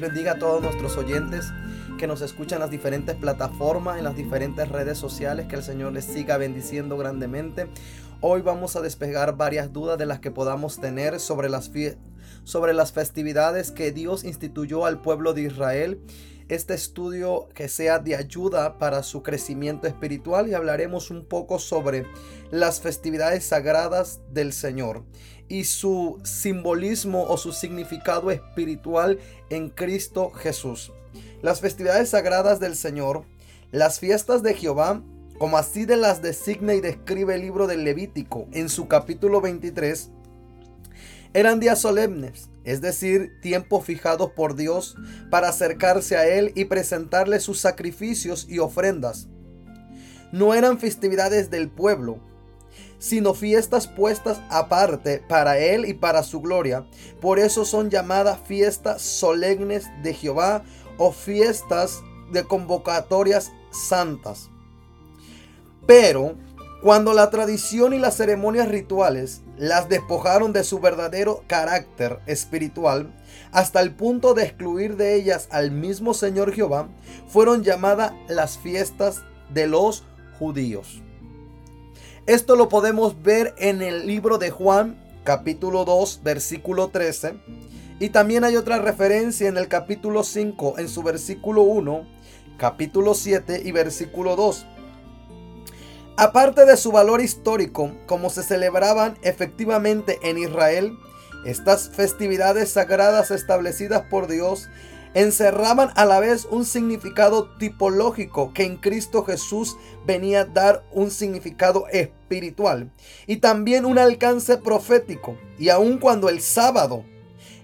Bendiga a todos nuestros oyentes que nos escuchan en las diferentes plataformas, en las diferentes redes sociales. Que el Señor les siga bendiciendo grandemente. Hoy vamos a despegar varias dudas de las que podamos tener sobre las, sobre las festividades que Dios instituyó al pueblo de Israel este estudio que sea de ayuda para su crecimiento espiritual y hablaremos un poco sobre las festividades sagradas del Señor y su simbolismo o su significado espiritual en Cristo Jesús. Las festividades sagradas del Señor, las fiestas de Jehová, como así de las designa y describe el libro del Levítico en su capítulo 23, eran días solemnes, es decir, tiempos fijados por Dios para acercarse a Él y presentarle sus sacrificios y ofrendas. No eran festividades del pueblo, sino fiestas puestas aparte para Él y para su gloria. Por eso son llamadas fiestas solemnes de Jehová o fiestas de convocatorias santas. Pero cuando la tradición y las ceremonias rituales las despojaron de su verdadero carácter espiritual, hasta el punto de excluir de ellas al mismo Señor Jehová, fueron llamadas las fiestas de los judíos. Esto lo podemos ver en el libro de Juan, capítulo 2, versículo 13. Y también hay otra referencia en el capítulo 5, en su versículo 1, capítulo 7 y versículo 2. Aparte de su valor histórico, como se celebraban efectivamente en Israel, estas festividades sagradas establecidas por Dios encerraban a la vez un significado tipológico que en Cristo Jesús venía a dar un significado espiritual y también un alcance profético. Y aun cuando el sábado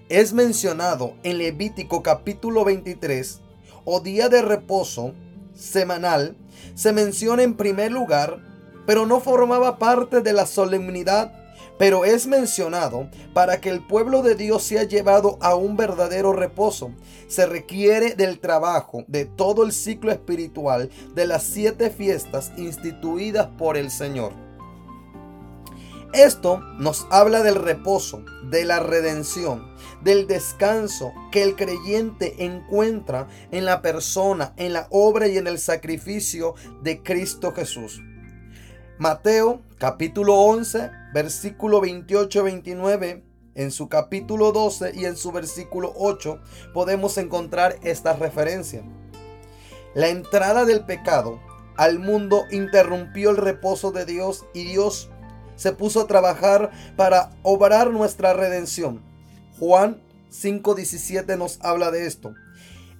es mencionado en Levítico capítulo 23 o día de reposo semanal, se menciona en primer lugar, pero no formaba parte de la solemnidad pero es mencionado para que el pueblo de Dios sea llevado a un verdadero reposo. Se requiere del trabajo de todo el ciclo espiritual de las siete fiestas instituidas por el Señor. Esto nos habla del reposo, de la redención, del descanso que el creyente encuentra en la persona, en la obra y en el sacrificio de Cristo Jesús. Mateo capítulo 11, versículo 28-29, en su capítulo 12 y en su versículo 8 podemos encontrar esta referencia. La entrada del pecado al mundo interrumpió el reposo de Dios y Dios se puso a trabajar para obrar nuestra redención. Juan 5:17 nos habla de esto.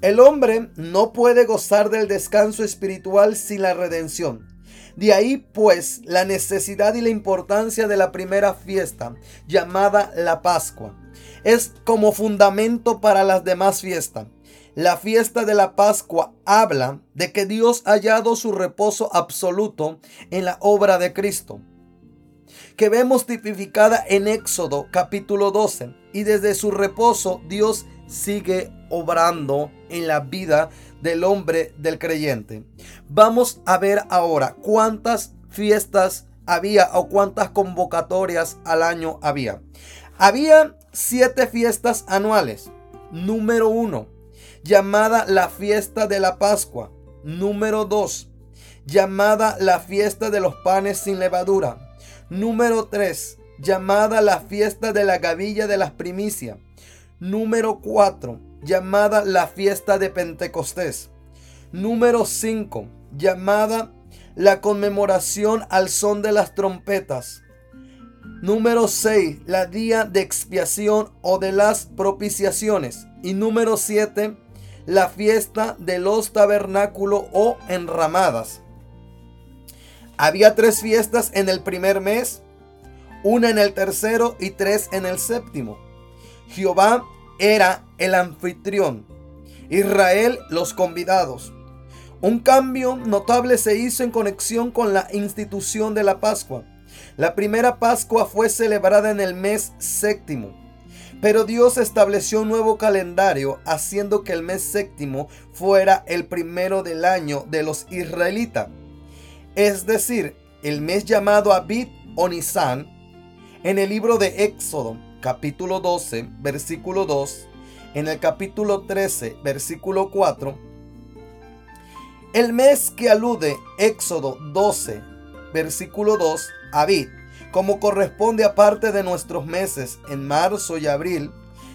El hombre no puede gozar del descanso espiritual sin la redención. De ahí pues la necesidad y la importancia de la primera fiesta llamada la Pascua. Es como fundamento para las demás fiestas. La fiesta de la Pascua habla de que Dios ha hallado su reposo absoluto en la obra de Cristo, que vemos tipificada en Éxodo capítulo 12. Y desde su reposo Dios sigue obrando en la vida del hombre del creyente. Vamos a ver ahora cuántas fiestas había o cuántas convocatorias al año había. Había siete fiestas anuales. Número uno, llamada la fiesta de la Pascua. Número dos, llamada la fiesta de los panes sin levadura. Número tres, llamada la fiesta de la gavilla de las primicias. Número 4, llamada la fiesta de Pentecostés. Número 5, llamada la conmemoración al son de las trompetas. Número 6, la día de expiación o de las propiciaciones. Y número 7, la fiesta de los tabernáculos o enramadas. Había tres fiestas en el primer mes, una en el tercero y tres en el séptimo. Jehová era el anfitrión, Israel los convidados. Un cambio notable se hizo en conexión con la institución de la Pascua. La primera Pascua fue celebrada en el mes séptimo, pero Dios estableció un nuevo calendario haciendo que el mes séptimo fuera el primero del año de los israelitas. Es decir, el mes llamado Abid o Nisan en el libro de Éxodo capítulo 12, versículo 2, en el capítulo 13, versículo 4, el mes que alude Éxodo 12, versículo 2, Abid, como corresponde a parte de nuestros meses en marzo y abril,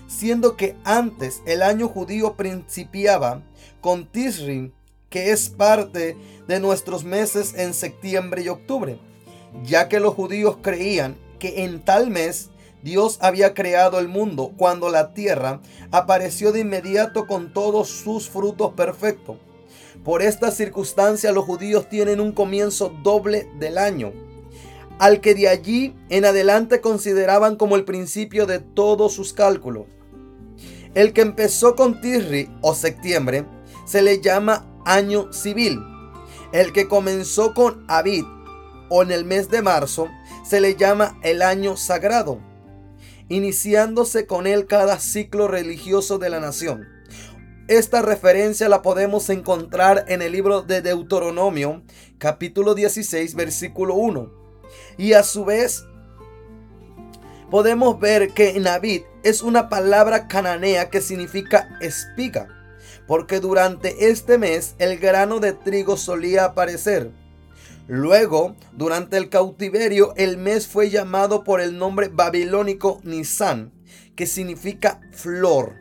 siendo que antes el año judío principiaba con Tisrim, que es parte de nuestros meses en septiembre y octubre, ya que los judíos creían que en tal mes Dios había creado el mundo cuando la tierra apareció de inmediato con todos sus frutos perfectos. Por esta circunstancia los judíos tienen un comienzo doble del año, al que de allí en adelante consideraban como el principio de todos sus cálculos. El que empezó con Tirri o septiembre se le llama año civil. El que comenzó con Abid o en el mes de marzo se le llama el año sagrado, iniciándose con él cada ciclo religioso de la nación. Esta referencia la podemos encontrar en el libro de Deuteronomio, capítulo 16, versículo 1. Y a su vez, podemos ver que Navid es una palabra cananea que significa espiga, porque durante este mes el grano de trigo solía aparecer. Luego, durante el cautiverio, el mes fue llamado por el nombre babilónico Nisan, que significa flor.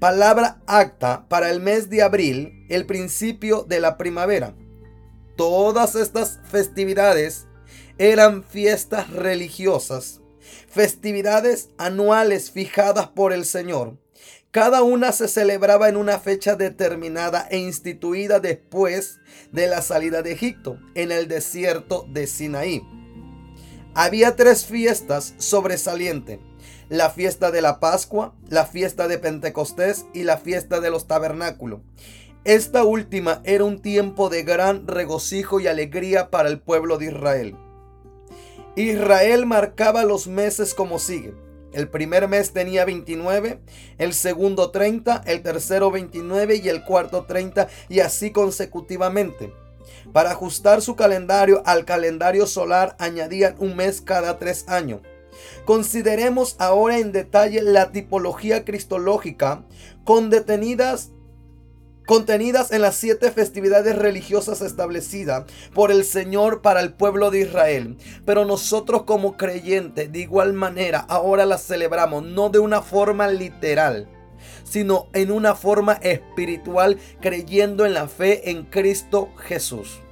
Palabra acta para el mes de abril, el principio de la primavera. Todas estas festividades eran fiestas religiosas, festividades anuales fijadas por el Señor cada una se celebraba en una fecha determinada e instituida después de la salida de Egipto, en el desierto de Sinaí. Había tres fiestas sobresalientes. La fiesta de la Pascua, la fiesta de Pentecostés y la fiesta de los tabernáculos. Esta última era un tiempo de gran regocijo y alegría para el pueblo de Israel. Israel marcaba los meses como sigue. El primer mes tenía 29, el segundo 30, el tercero 29 y el cuarto 30 y así consecutivamente. Para ajustar su calendario al calendario solar añadían un mes cada tres años. Consideremos ahora en detalle la tipología cristológica con detenidas contenidas en las siete festividades religiosas establecidas por el Señor para el pueblo de Israel. Pero nosotros como creyentes de igual manera ahora las celebramos no de una forma literal, sino en una forma espiritual creyendo en la fe en Cristo Jesús.